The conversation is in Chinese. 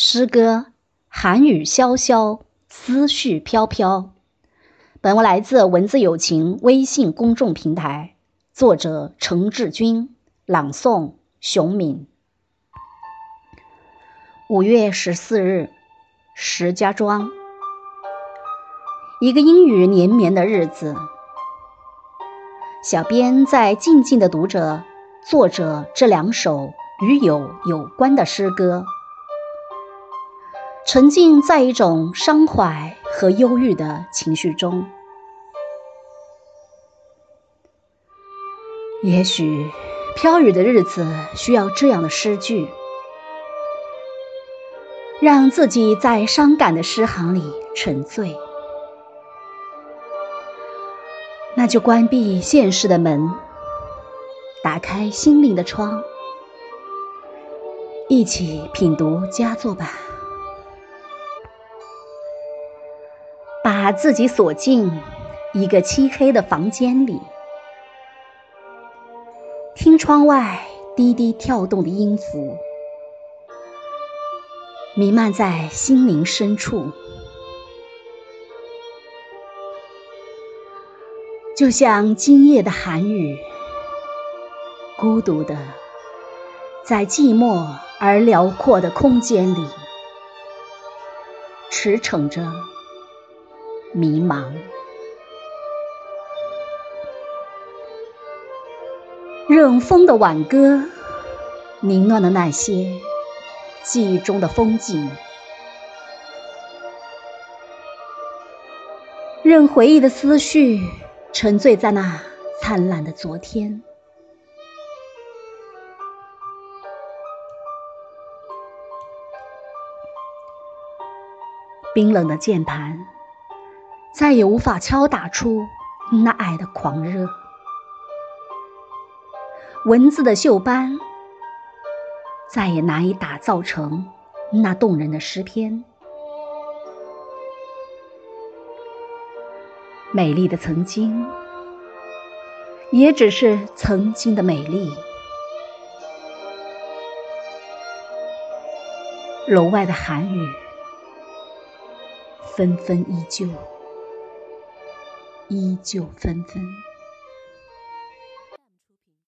诗歌，寒雨潇潇，思绪飘飘。本文来自文字友情微信公众平台，作者程志军，朗诵熊敏。五月十四日，石家庄，一个阴雨连绵的日子。小编在静静的读着作者这两首与友有关的诗歌，沉浸在一种伤怀和忧郁的情绪中。也许，飘雨的日子需要这样的诗句，让自己在伤感的诗行里沉醉。那就关闭现实的门，打开心灵的窗，一起品读佳作吧。把自己锁进一个漆黑的房间里，听窗外滴滴跳动的音符，弥漫在心灵深处。就像今夜的寒雨，孤独的在寂寞而辽阔的空间里驰骋着迷茫。任风的挽歌，凌乱的那些记忆中的风景，任回忆的思绪。沉醉在那灿烂的昨天，冰冷的键盘再也无法敲打出那爱的狂热，文字的锈斑再也难以打造成那动人的诗篇。美丽的曾经，也只是曾经的美丽。楼外的寒雨，纷纷依旧，依旧纷纷。